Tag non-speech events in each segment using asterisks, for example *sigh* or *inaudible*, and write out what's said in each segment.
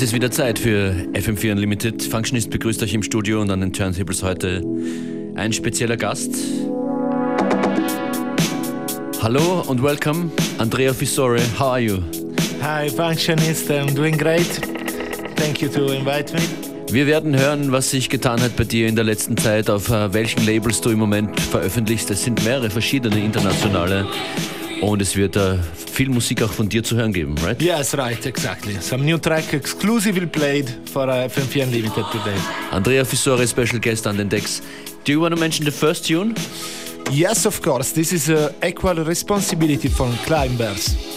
Es ist wieder Zeit für FM4 Unlimited. Functionist begrüßt euch im Studio und an den Turntables heute ein spezieller Gast. Hallo und welcome, Andrea Fissore. How are you? Hi, Functionist. I'm doing great. Thank you to invite me. Wir werden hören, was sich getan hat bei dir in der letzten Zeit, auf äh, welchen Labels du im Moment veröffentlichst. Es sind mehrere verschiedene internationale und es wird uh, viel Musik auch von dir zu hören geben, right? Yes, right, exactly. Some new track exclusively played for uh, FM4 Unlimited today. Andrea Fissore, special guest on the decks. Do you want to mention the first tune? Yes, of course. This is uh, Equal Responsibility for Climbers.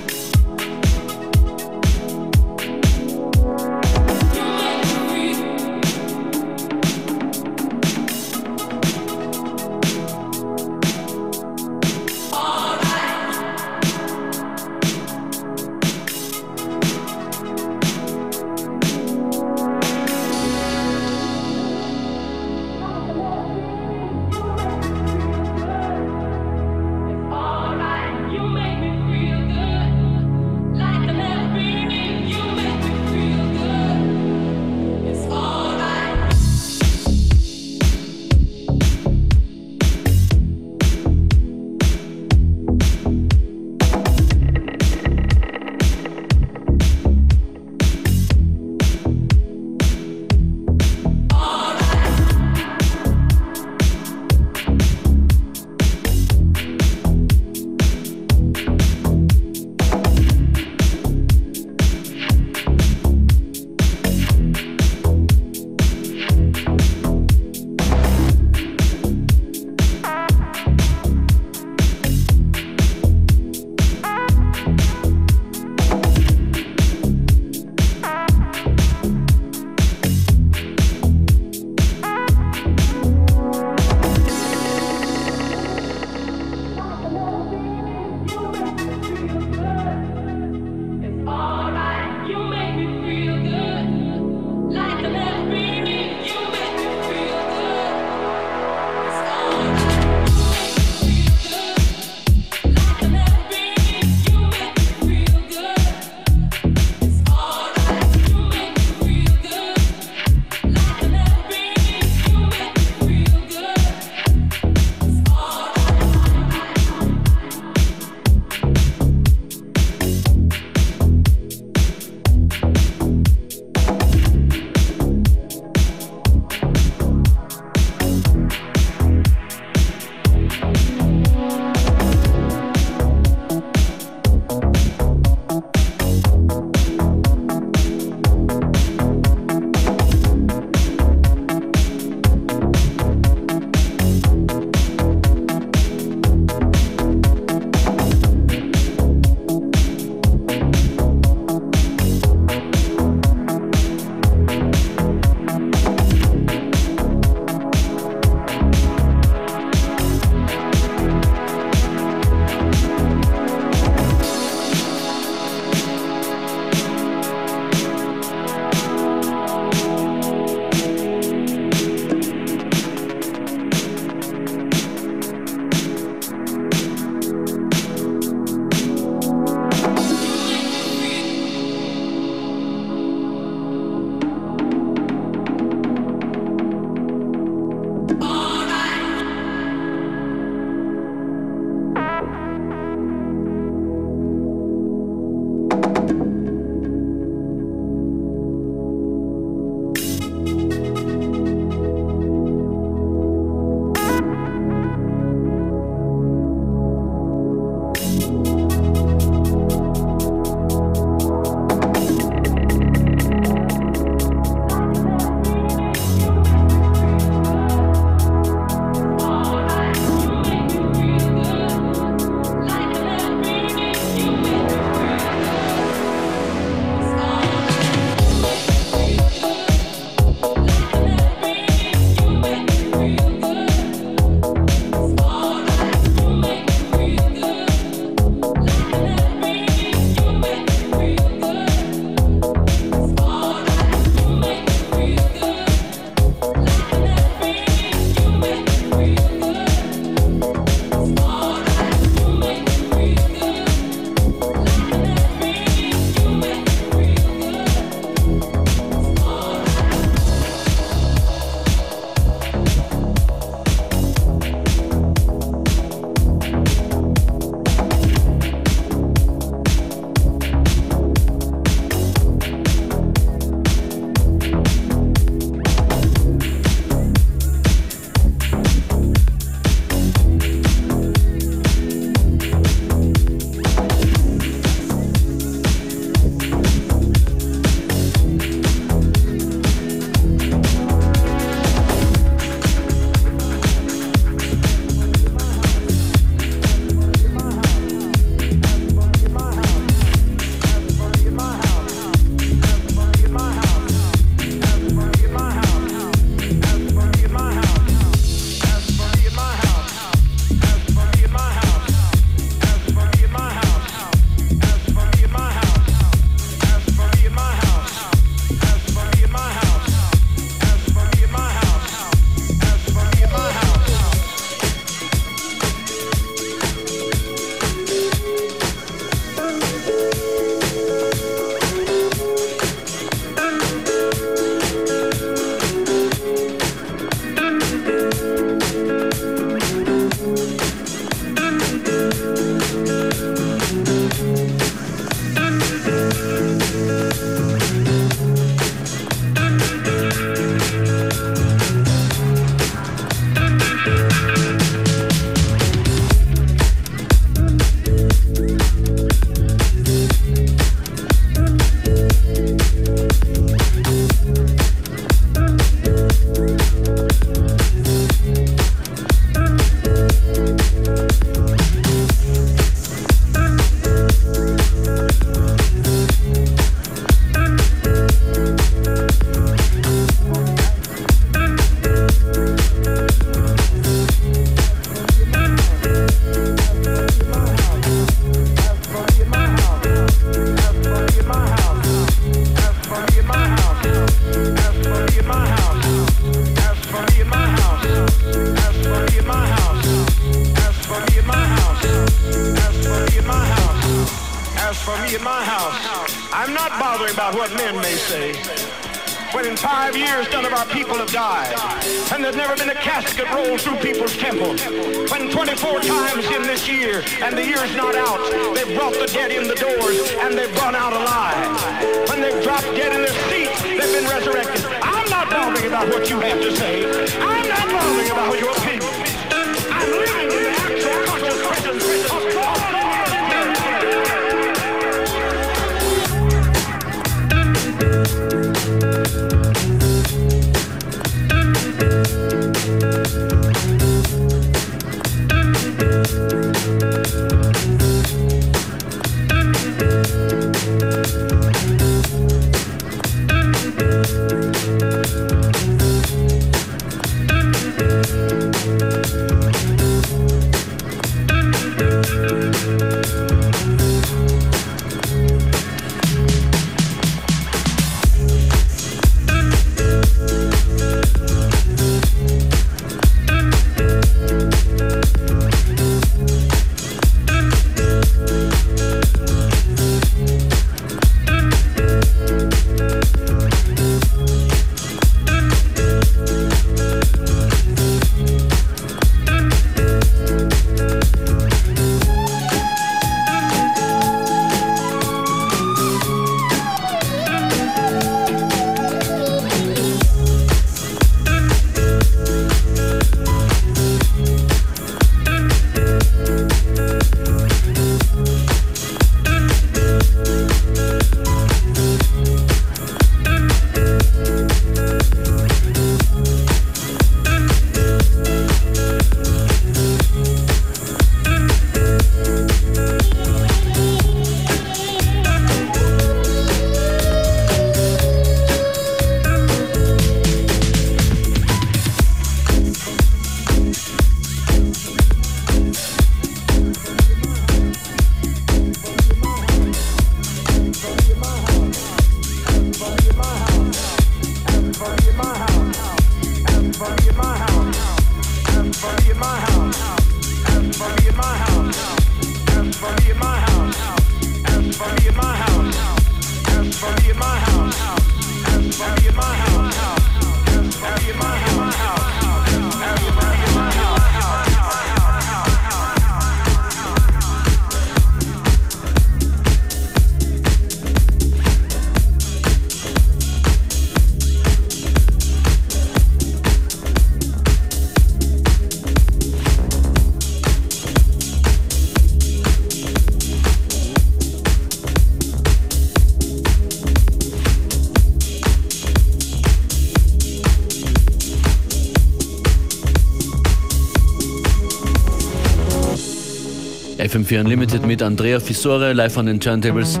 FM4 Unlimited mit Andrea Fisore live on den Turntables.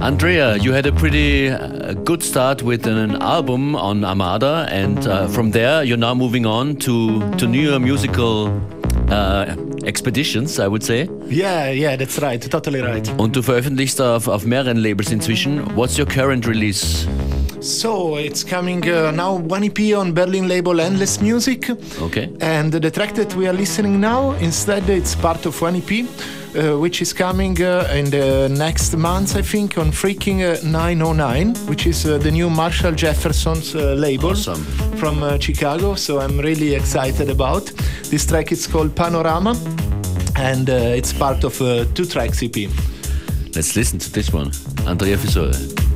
Andrea, you had a pretty uh, good start with an album on Armada, and uh, from there you're now moving on to to newer musical uh, expeditions, I would say. Yeah, yeah, that's right, totally right. Und du veröffentlichst auf, auf mehreren Labels inzwischen. What's your current release? So it's coming uh, now one EP on Berlin label Endless Music. Okay. And the track that we are listening now, instead, it's part of one EP. Uh, which is coming uh, in the next month, I think, on Freaking uh, 909, which is uh, the new Marshall Jefferson's uh, label Awesome. from uh, Chicago. So I'm really excited about this track. It's called Panorama, and it's part of a two tracks EP. Let's listen to this one. Andrea Fisore.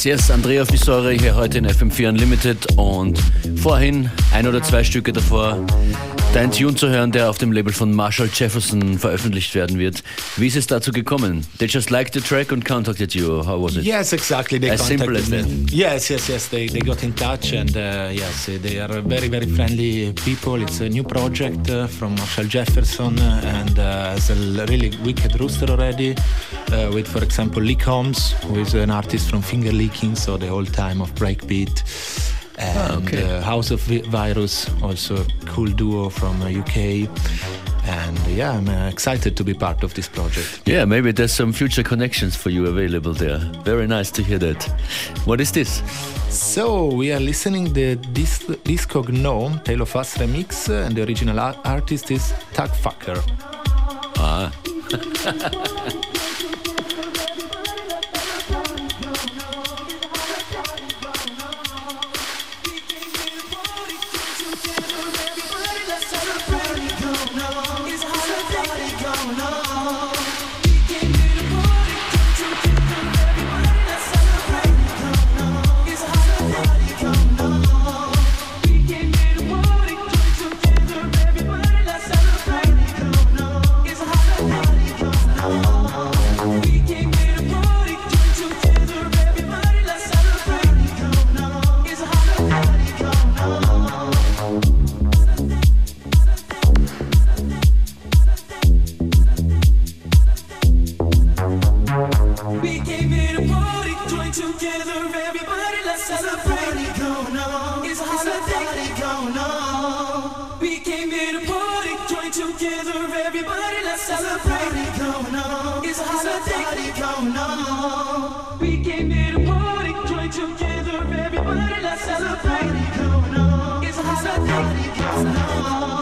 Yes, yes, Andrea Fisore hier heute in FM4 Unlimited und vorhin ein oder zwei Stücke davor dein Tune zu hören, der auf dem Label von Marshall Jefferson veröffentlicht werden wird. Wie ist es dazu gekommen? They just liked the track and contacted you. How was it? Yes, exactly. They as simple as that. Yes, yes, yes. They, they got in touch and uh, yes, they are very, very friendly people. It's a new project uh, from Marshall Jefferson and uh, has a really wicked rooster already uh, with, for example, Lee Combs, who is an artist from Finger Licking, so the whole time of breakbeat. And Ah, okay. uh, House of Virus, also a cool duo from uh, UK. And yeah, I'm uh, excited to be part of this project. Yeah, maybe there's some future connections for you available there. Very nice to hear that. What is this? So we are listening the Dis- Disco Gnome Tale of Us remix, uh, and the original ar- artist is Tag Fucker. Ah, *laughs* Nobody gets no.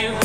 you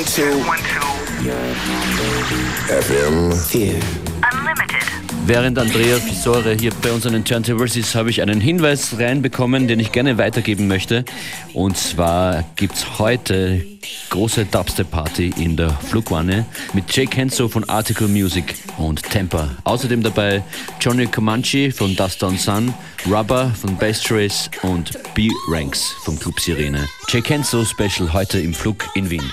1012 FM Während Andrea Fisore hier bei uns an den Turntables ist, habe ich einen Hinweis reinbekommen, den ich gerne weitergeben möchte. Und zwar gibt es heute große Dubstep-Party in der Flugwanne mit Jake Henso von Article Music und Temper. Außerdem dabei Johnny Comanche von Dust on Sun, Rubber von Bass Trace und B-Ranks vom Club Sirene. Jake Henso Special heute im Flug in Wien.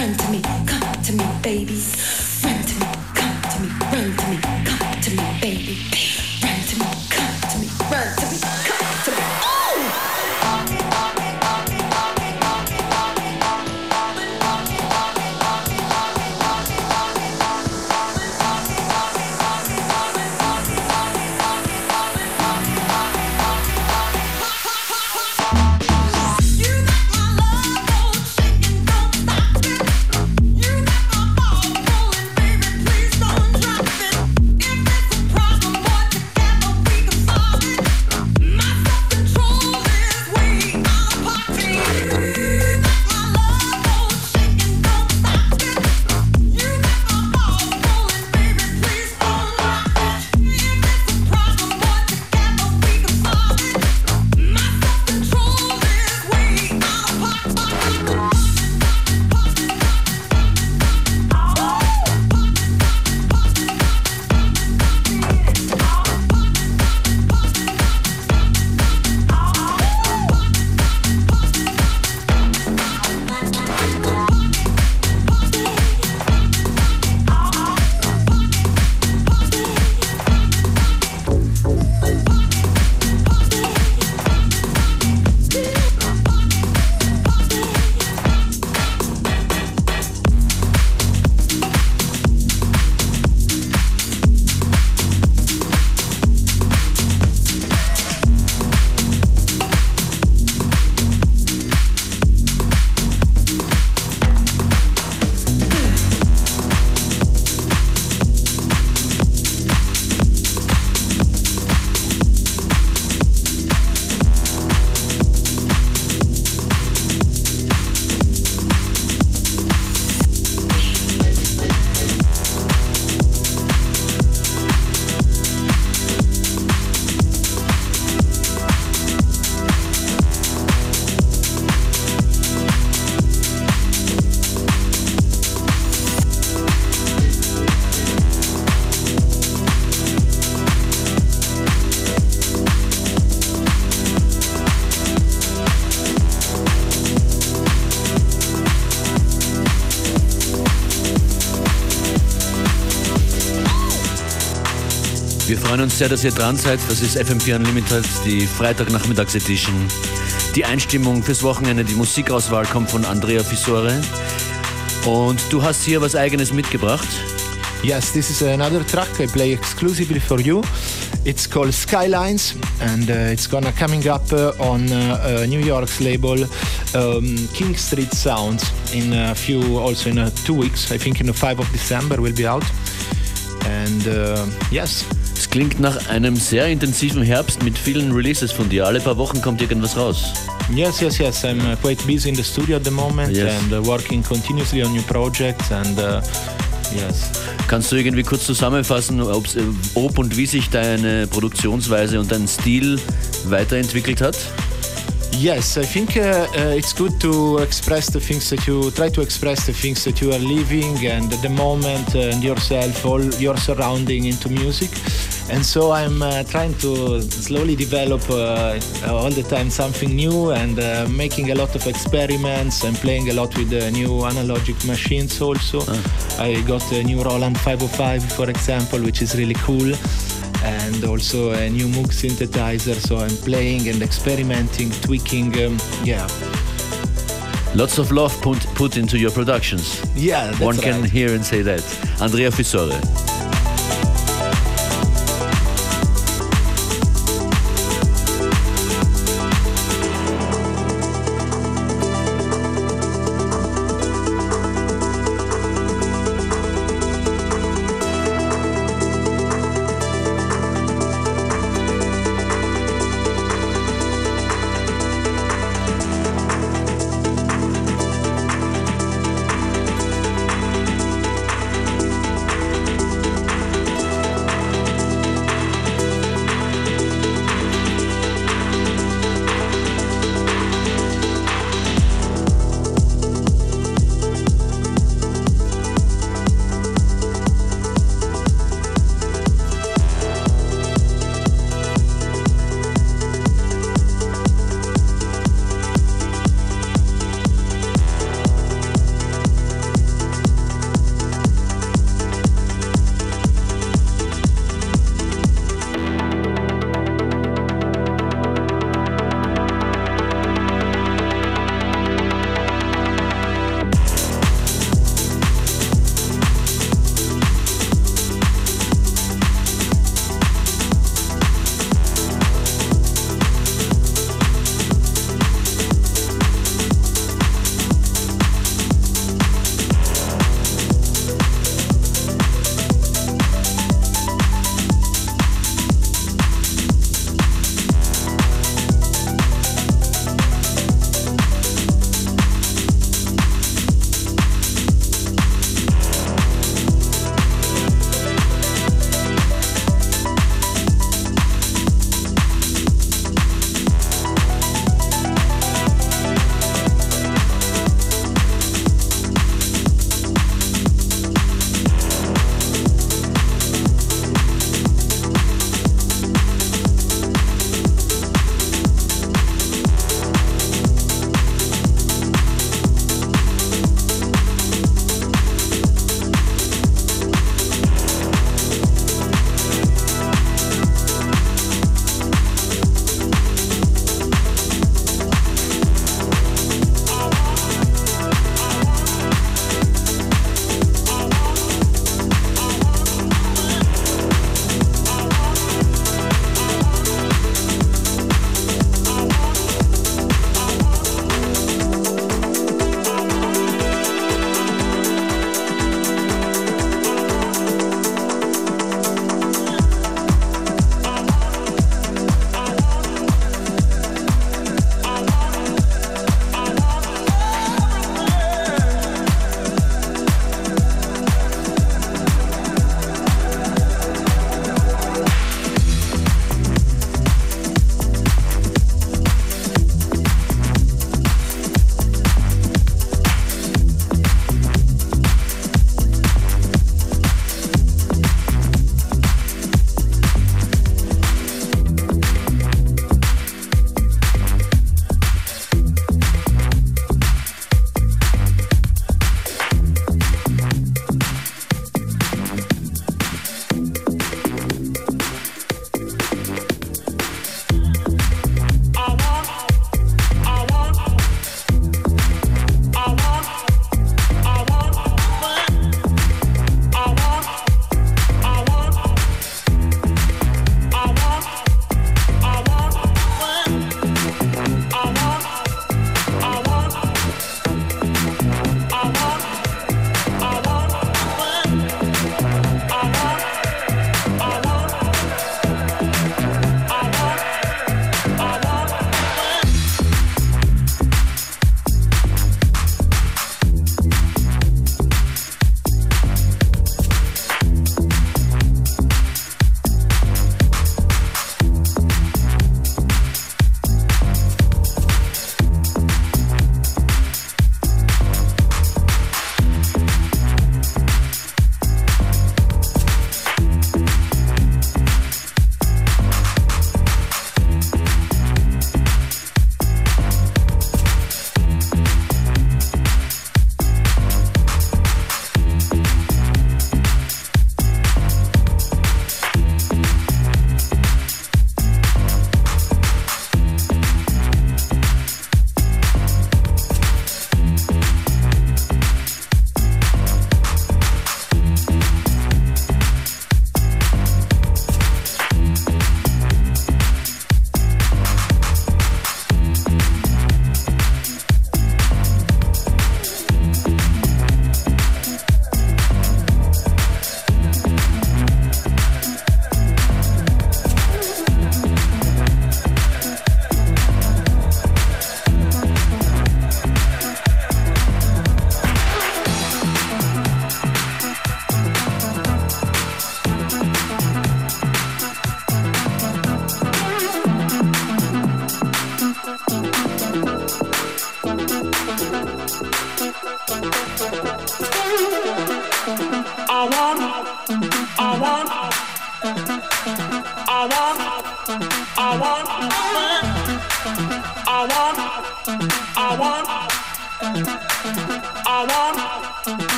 run to me, come to me, baby. Run to me, come to me, run to me. Freuen uns sehr, dass ihr dran seid. Das ist FM4 Unlimited, die Freitagnachmittags-Edition. Die Einstimmung fürs Wochenende, die Musikauswahl kommt von Andrea Fisore. Und du hast hier was Eigenes mitgebracht. Yes, this is another track I play exclusively for you. It's called Skylines, and uh, it's gonna coming up uh, on uh, New York's label um, King Street Sounds in a few, also in uh, two weeks. I think in the 5 of December will be out. And uh, yes. Klingt nach einem sehr intensiven Herbst mit vielen Releases von dir. Alle paar Wochen kommt irgendwas raus. Yes, yes, yes. I'm uh, quite busy in the studio at the moment Yes. and uh, working continuously on new projects and uh, yes. Kannst du irgendwie kurz zusammenfassen, äh, ob und wie sich deine Produktionsweise und dein Stil weiterentwickelt hat? Yes, I think uh, uh, it's good to express the things that you try to express the things that you are living and the moment uh, and yourself, all your surrounding into music. And so I'm uh, trying to slowly develop uh, all the time something new and uh, making a lot of experiments and playing a lot with the new analogic machines also. I got a new Roland 505 for example, which is really cool and also a new Moog synthesizer. So I'm playing and experimenting, tweaking. Um, yeah, Lots of love put, put into your productions. yeah. That's One can hear and say that. Andrea Fisore.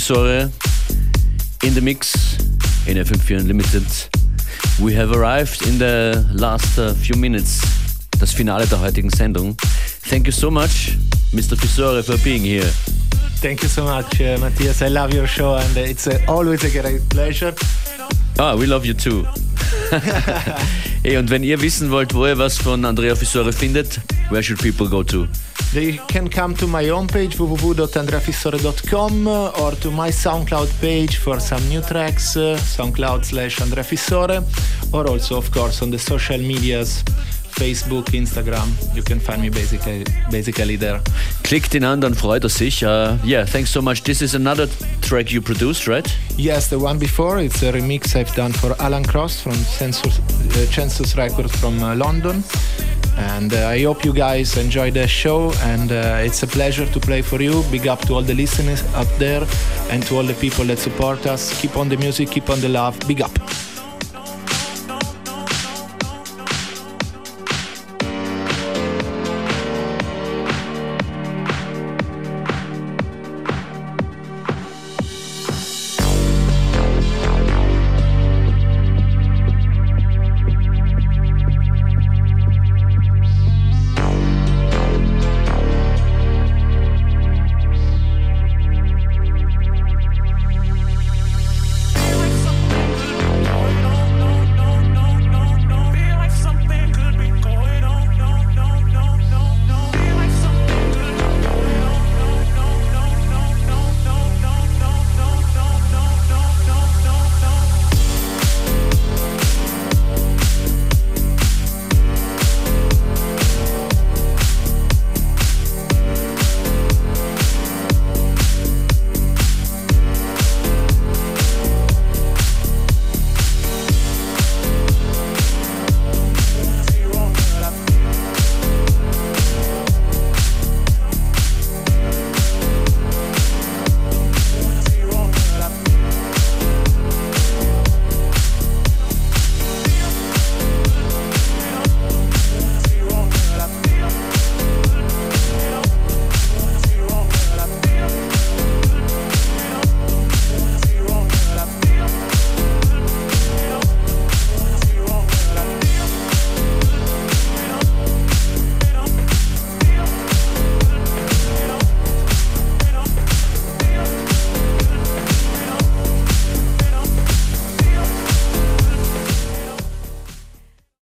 Fisore in the mix in FM4 Unlimited. We have arrived in the last uh, few minutes, das Finale der heutigen Sendung. Thank you so much, Mr. Fisore, for being here. Thank you so much, uh, Matthias. I love your show and it's uh, always a great pleasure. Ah, we love you too. *laughs* hey, und wenn ihr wissen wollt, wo ihr was von Andrea Fisore findet, where should people go to? They can come to my homepage www.andreafissore.com or to my SoundCloud page for some new tracks, uh, SoundCloud slash Andrea Fissore, or also, of course, on the social medias. Facebook, Instagram. You can find me basically basically there. Klickt ihn an, dann freut er sich. Uh, yeah, thanks so much. This is another track you produced, right? Yes, the one before. It's a remix I've done for Alan Cross from Census, uh, Census Records from uh, London. And uh, I hope you guys enjoy the show. And uh, it's a pleasure to play for you. Big up to all the listeners up there and to all the people that support us. Keep on the music, keep on the love. Big up.